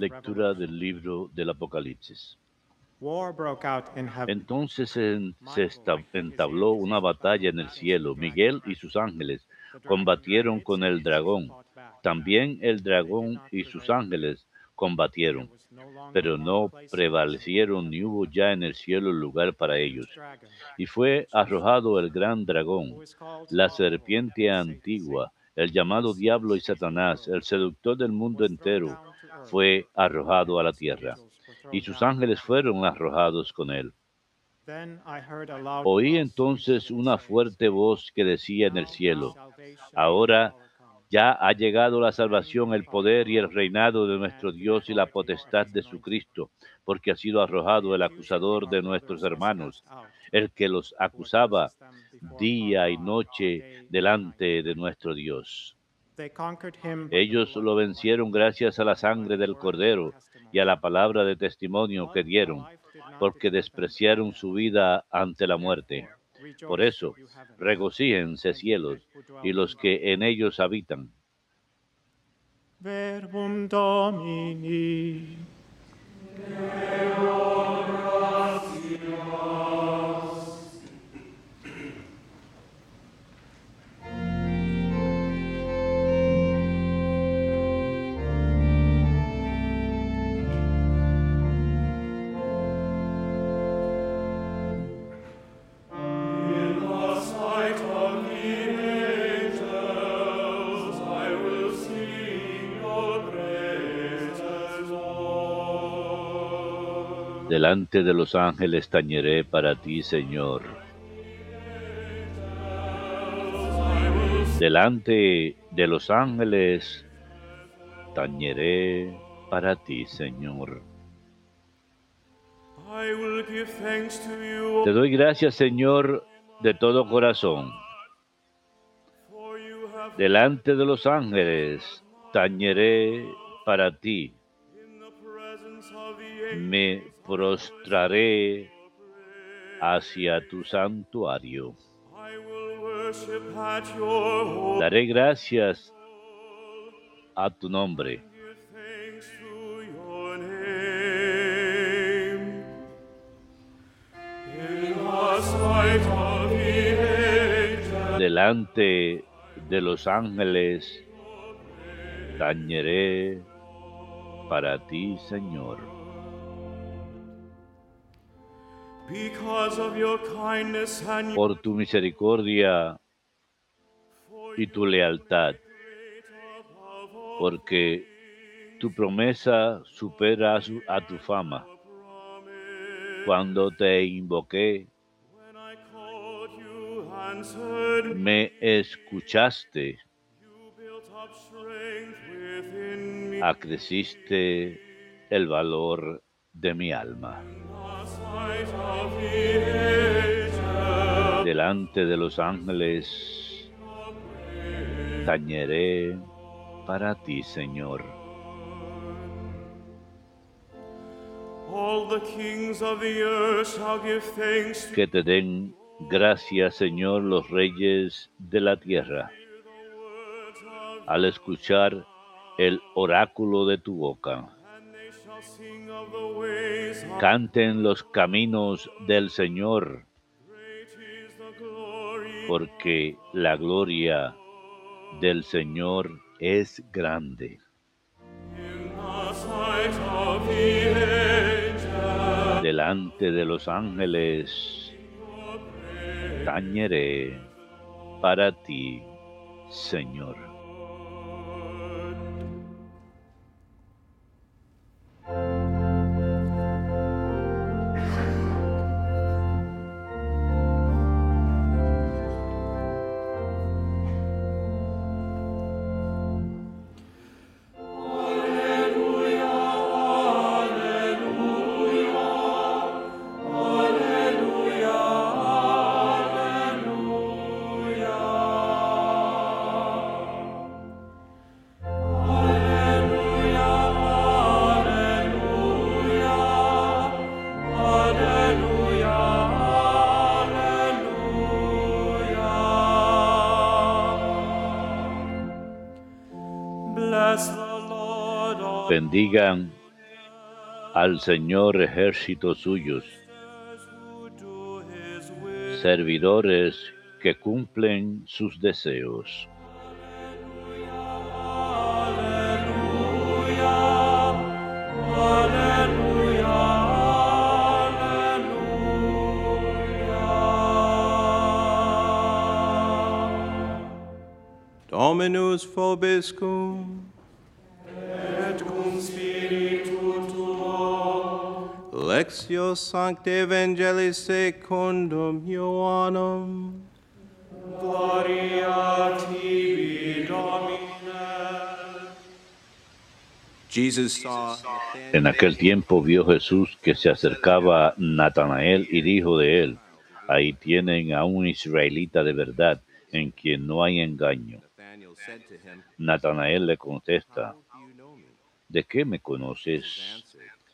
Lectura del libro del Apocalipsis. War broke out in heaven. Entonces se, se entabló una batalla en el cielo. Miguel y sus ángeles combatieron con el dragón. También el dragón y sus ángeles combatieron, pero no prevalecieron ni hubo ya en el cielo lugar para ellos. Y fue arrojado el gran dragón, la serpiente antigua, el llamado diablo y Satanás, el seductor del mundo entero, fue arrojado a la tierra, y sus ángeles fueron arrojados con él. Oí entonces una fuerte voz que decía en el cielo, ahora ya ha llegado la salvación, el poder y el reinado de nuestro Dios y la potestad de su Cristo, porque ha sido arrojado el acusador de nuestros hermanos, el que los acusaba día y noche delante de nuestro Dios. Ellos lo vencieron gracias a la sangre del Cordero y a la palabra de testimonio que dieron, porque despreciaron su vida ante la muerte. Por eso, regocíjense cielos y los que en ellos habitan. Verbum Domini. Delante de los ángeles tañeré para ti, Señor. Delante de los ángeles tañeré para ti, Señor. Te doy gracias, Señor, de todo corazón. Delante de los ángeles tañeré para ti. Me prostraré hacia tu santuario. Daré gracias a tu nombre. Delante de los ángeles tañeré para ti, Señor. Por tu misericordia y tu lealtad, porque tu promesa supera a, tu fama. Cuando te invoqué, me escuchaste, acreciste el valor de mi alma. Delante de los ángeles tañeré para ti, Señor. Que te den gracias, Señor, los reyes de la tierra, al escuchar el oráculo de tu boca. Canten los caminos del Señor, porque la gloria del Señor es grande. Delante de los ángeles tañeré para ti, Señor. Bendigan al Señor ejércitos suyos, servidores que cumplen sus deseos. Dominus vobiscum. Lectio Sancte Evangelii secundum Ioannum. Gloria tibi, Domine. Jesus saw En aquel tiempo vio Jesús que se acercaba Natanael y dijo de él, ahí tienen a un israelita de verdad en quien no hay engaño. Natanael le contesta? ¿de qué me conoces?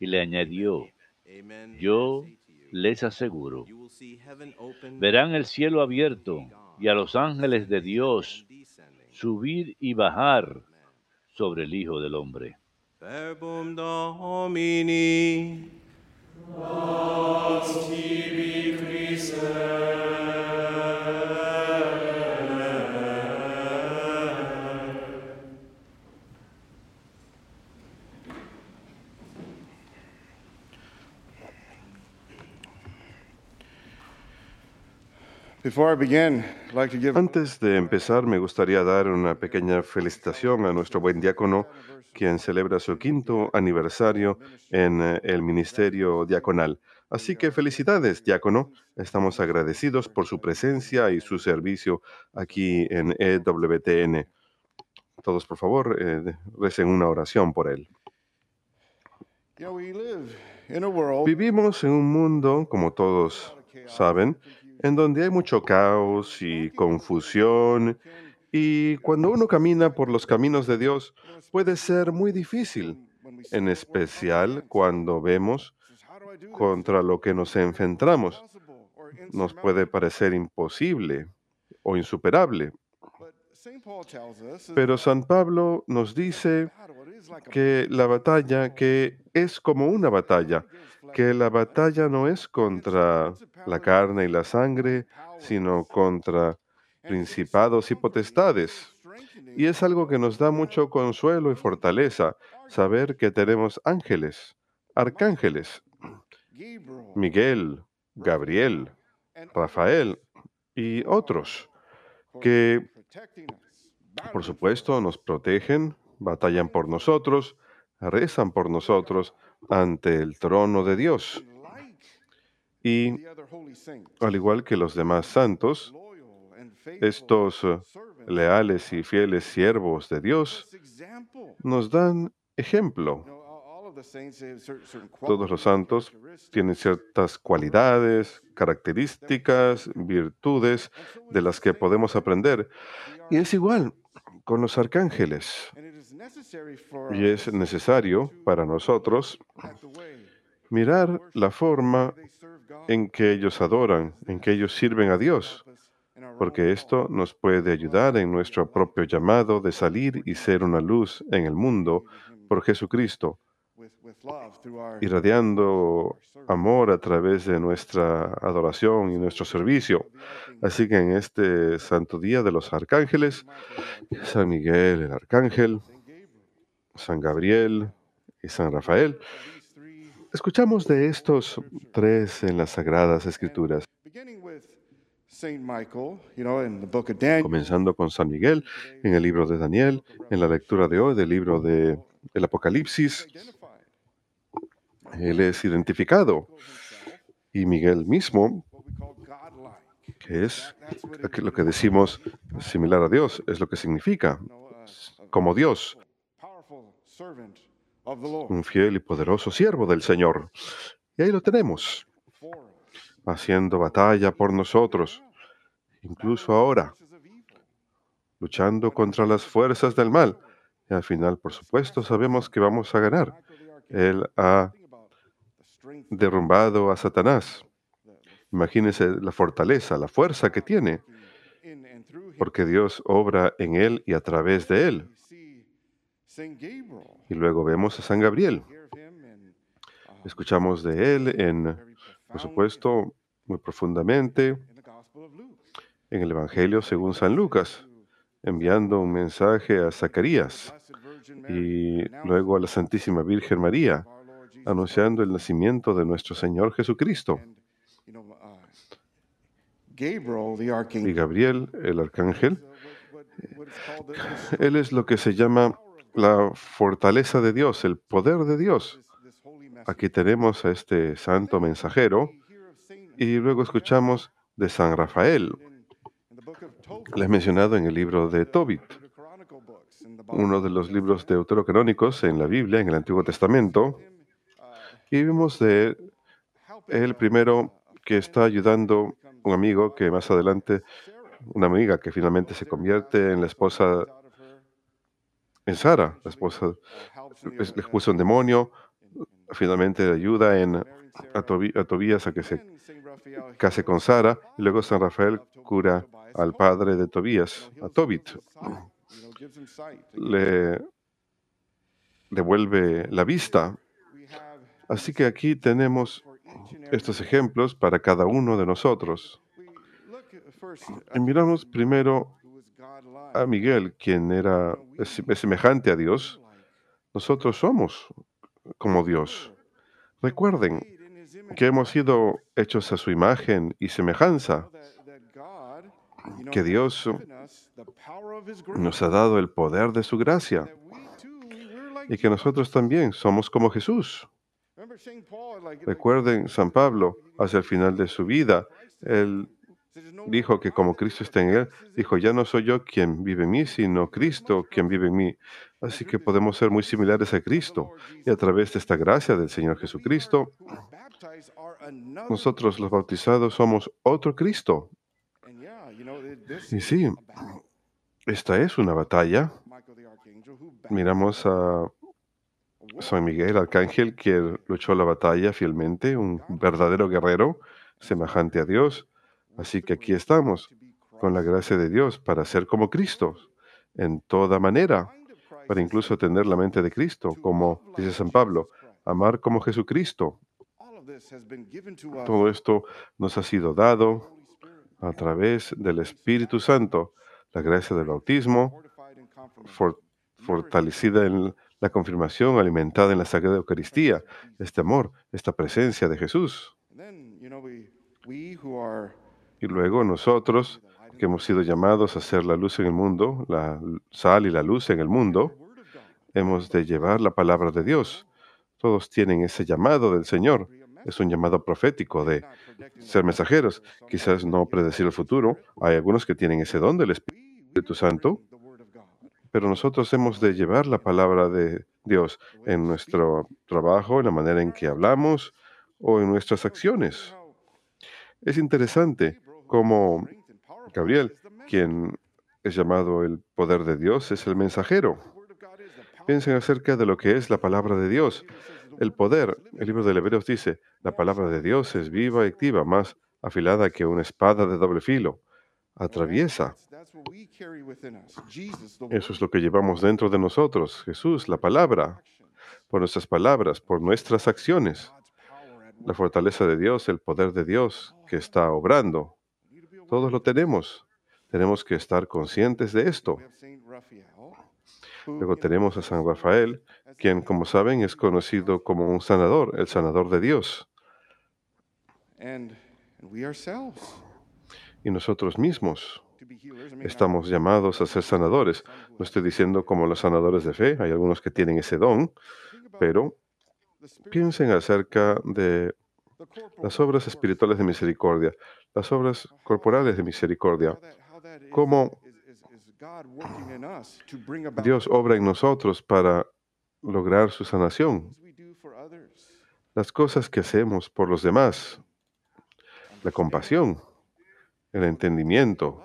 Y le añadió, yo les aseguro, verán el cielo abierto y a los ángeles de Dios subir y bajar sobre el Hijo del Hombre. Verbum Domini. Antes de empezar, me gustaría dar una pequeña felicitación a nuestro buen diácono, quien celebra su quinto aniversario en eh, el ministerio diaconal. Así que felicidades, diácono. Estamos agradecidos por su presencia y su servicio aquí en EWTN. Todos, por favor, eh, recen una oración por él. Vivimos en un mundo, como todos saben, en donde hay mucho caos y confusión, y cuando uno camina por los caminos de Dios puede ser muy difícil, en especial cuando vemos contra lo que nos enfrentamos. Nos puede parecer imposible o insuperable, pero San Pablo nos dice que la batalla, que es como una batalla, que la batalla no es contra la carne y la sangre, sino contra principados y potestades. Y es algo que nos da mucho consuelo y fortaleza, saber que tenemos ángeles, arcángeles, Miguel, Gabriel, Rafael y otros, que por supuesto nos protegen, batallan por nosotros, rezan por nosotros ante el trono de Dios. Y al igual que los demás santos, estos eh, leales y fieles siervos de Dios nos dan ejemplo. Todos los santos tienen ciertas cualidades, características, virtudes de las que podemos aprender. Y es igual con los arcángeles. Y es necesario para nosotros mirar la forma en que ellos adoran, en que ellos sirven a Dios, porque esto nos puede ayudar en nuestro propio llamado de salir y ser una luz en el mundo por Jesucristo, irradiando amor a través de nuestra adoración y nuestro servicio. Así que en este santo día de los arcángeles, San Miguel el arcángel, San Gabriel y San Rafael, escuchamos de estos tres en las sagradas escrituras, comenzando con San Miguel en el libro de Daniel, en la lectura de hoy del libro de el Apocalipsis, él es identificado. Y Miguel mismo, que es lo que- decimos similar a Dios, es lo que significa como Dios. Un fiel y poderoso siervo del Señor. Y ahí lo tenemos, haciendo batalla por nosotros, incluso ahora, luchando contra las fuerzas del mal. Y al final, por supuesto, sabemos que vamos a ganar. Él ha derrumbado a Satanás. Imagínense la fortaleza, la fuerza que tiene, porque Dios obra en él y a través de él. Y luego vemos a San Gabriel. Uh, Escuchamos de él en, por supuesto, muy profundamente en el Evangelio según San Lucas, enviando un mensaje a Zacarías y luego a la Santísima Virgen María, anunciando el nacimiento de nuestro Señor Jesucristo. Uh, Y Gabriel, el arcángel, él es lo que se llama la fortaleza de Dios, el poder de Dios. Aquí tenemos a este santo mensajero y luego escuchamos de San Rafael. in, in the book of Tobit, Le he mencionado en el libro de Tobit, uno de los libros deuterocanónicos en la Biblia, en el Antiguo Testamento, y vimos de él primero que está ayudando un amigo que más adelante, una amiga que finalmente se convierte en la esposa, en Sara, la esposa, es- le puso un demonio, finalmente le ayuda en, a, a Tobías a que se case con Sara, y luego San Rafael cura al padre de Tobías, a Tobit, le devuelve la vista. Así que aquí tenemos estos ejemplos para cada uno de nosotros. Y miramos primero a Miguel, quien era semejante a Dios. Nosotros somos como Dios. Recuerden que hemos sido hechos a su imagen y semejanza, que Dios nos ha dado el poder de su gracia y que nosotros también somos como Jesús. Recuerden, San Pablo, hacia el final de su vida, él dijo que como Cristo está en él, dijo, ya no soy yo quien vive en mí, sino Cristo quien vive en mí. Así que podemos ser muy similares a Cristo. Y a través de esta gracia del Señor Jesucristo, nosotros los bautizados somos otro Cristo. Y sí, esta es una batalla. Miramos a San Miguel, arcángel, que luchó la batalla fielmente, un verdadero guerrero, semejante a Dios. Así que aquí estamos, con la gracia de Dios, para ser como Cristo, en toda manera, para incluso tener la mente de Cristo, como dice San Pablo, amar como Jesucristo. Todo esto nos ha sido dado a través del Espíritu Santo, la gracia del bautismo, for- fortalecida en la confirmación, alimentada en la Sagrada Eucaristía, este amor, esta presencia de Jesús. Y luego nosotros, que hemos sido llamados a ser la luz en el mundo, la sal y la luz en el mundo, hemos de llevar la palabra de Dios. Todos tienen ese llamado del Señor. Es un llamado profético de ser mensajeros. Quizás no predecir el futuro. Hay algunos que tienen ese don del Espíritu Santo, pero nosotros hemos de llevar la palabra de Dios en nuestro trabajo, en la manera en que hablamos o en nuestras acciones. Es interesante cómo Gabriel, quien es llamado el poder de Dios, es el mensajero. Piensen acerca de lo que es la palabra de Dios. El poder, el libro de Hebreos dice, la palabra de Dios es viva y activa, más afilada que una espada de doble filo. Atraviesa. Eso es lo que llevamos dentro de nosotros. Jesús, la palabra, por nuestras palabras, por nuestras acciones. La fortaleza de Dios, el poder de Dios que está obrando. Todos lo tenemos. Tenemos que estar conscientes de esto. Luego tenemos a San Rafael, quien, como saben, es conocido como un sanador, el sanador de Dios. Y nosotros mismos estamos llamados a ser sanadores. No estoy diciendo como los sanadores de fe, hay algunos que tienen ese don, pero piensen acerca de las obras espirituales de misericordia, las obras corporales de misericordia, cómo Dios obra en nosotros para lograr su sanación, las cosas que hacemos por los demás, la compasión, el entendimiento,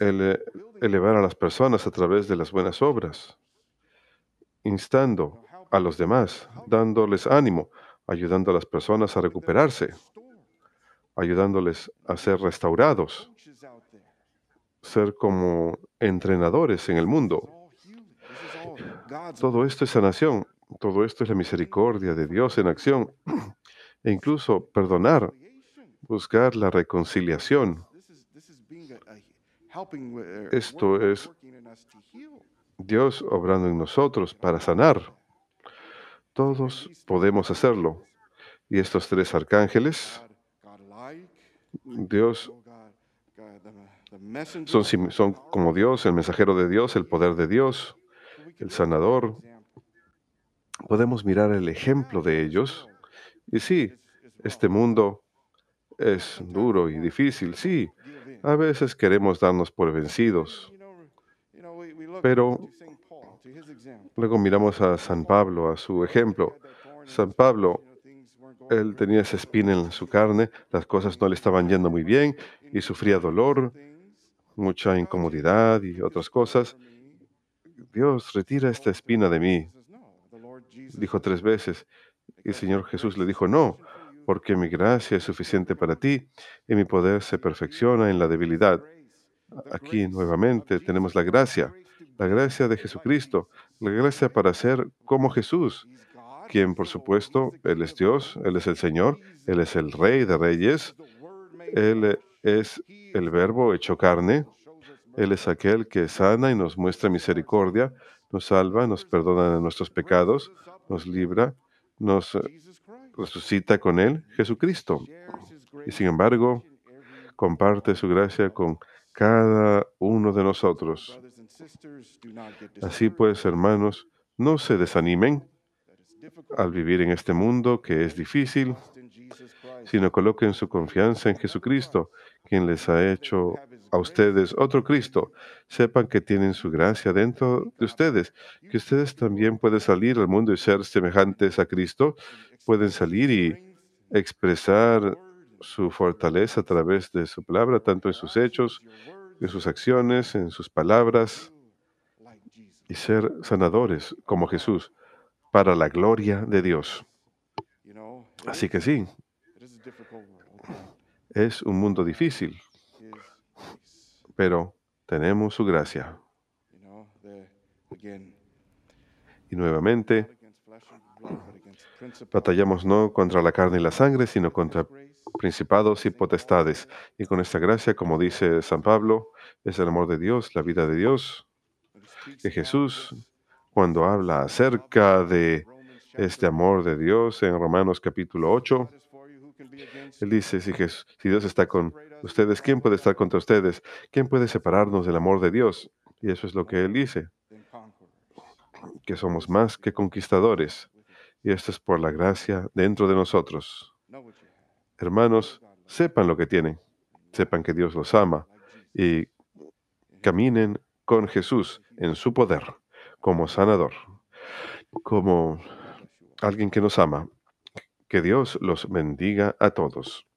el eh, elevar a las personas a través de las buenas obras, instando a los demás, dándoles ánimo, ayudando a las personas a recuperarse, ayudándoles a ser restaurados, ser como entrenadores en el mundo. Todo esto es sanación, todo esto es la misericordia de Dios en acción, e incluso perdonar, buscar la reconciliación. Esto es-. Dios obrando en nosotros para sanar. Todos podemos hacerlo. Y estos tres arcángeles. Dios son, son como Dios, el mensajero de Dios, el poder de Dios, el sanador. Podemos mirar el ejemplo de ellos. Y sí, este mundo es duro y difícil, sí. A veces queremos darnos por vencidos. Pero-. Luego miramos a San Pablo, a su ejemplo. San Pablo, Él tenía esa espina en su carne, las cosas no le estaban yendo muy bien y sufría dolor, mucha incomodidad y otras cosas. Dios, retira esta espina de mí, Says, "No, the Lord Jesus dijo tres veces. Y el Señor Jesús le dijo, no, porque mi gracia es suficiente para ti y mi poder se perfecciona en la debilidad. Aquí nuevamente tenemos la gracia, la gracia de Jesucristo, la gracia para ser como Jesús, quien por supuesto, Él es Dios, Él es el Señor, Él es el Rey de Reyes, Él es el Verbo hecho carne, Él es aquel que sana y nos muestra misericordia, nos salva, nos perdona de nuestros pecados, nos libra, nos resucita con Él, Jesucristo. Y sin embargo, comparte su gracia con cada uno de nosotros. Así pues, hermanos, no se desanimen al vivir en este mundo que es difícil, sino coloquen su confianza en Jesucristo, quien les ha hecho a ustedes otro Cristo. Sepan que tienen su gracia dentro de ustedes, que ustedes también pueden salir al mundo y ser semejantes a Cristo, pueden salir y expresar su fortaleza a través de su palabra, tanto en sus hechos, en sus acciones, en sus palabras, y ser sanadores como Jesús, para la gloria de Dios. Así que sí, es un mundo difícil, pero tenemos su gracia. Y nuevamente, batallamos no contra la carne y la sangre, sino contra principados y potestades. Y con esta gracia, como dice San Pablo, es el amor de Dios, la vida de Dios, que Jesús, cuando habla acerca de este amor de Dios en Romanos capítulo 8, él dice, si, Jes- si Dios está con ustedes, ¿quién puede estar contra ustedes? ¿Quién puede separarnos del amor de Dios? Y eso es lo que Él dice, que somos más que conquistadores. Y esto es por la gracia dentro de nosotros. Hermanos, sepan lo que tienen, sepan que Dios los ama y caminen con Jesús en su poder, como sanador, como alguien que nos ama. Que Dios los bendiga a todos.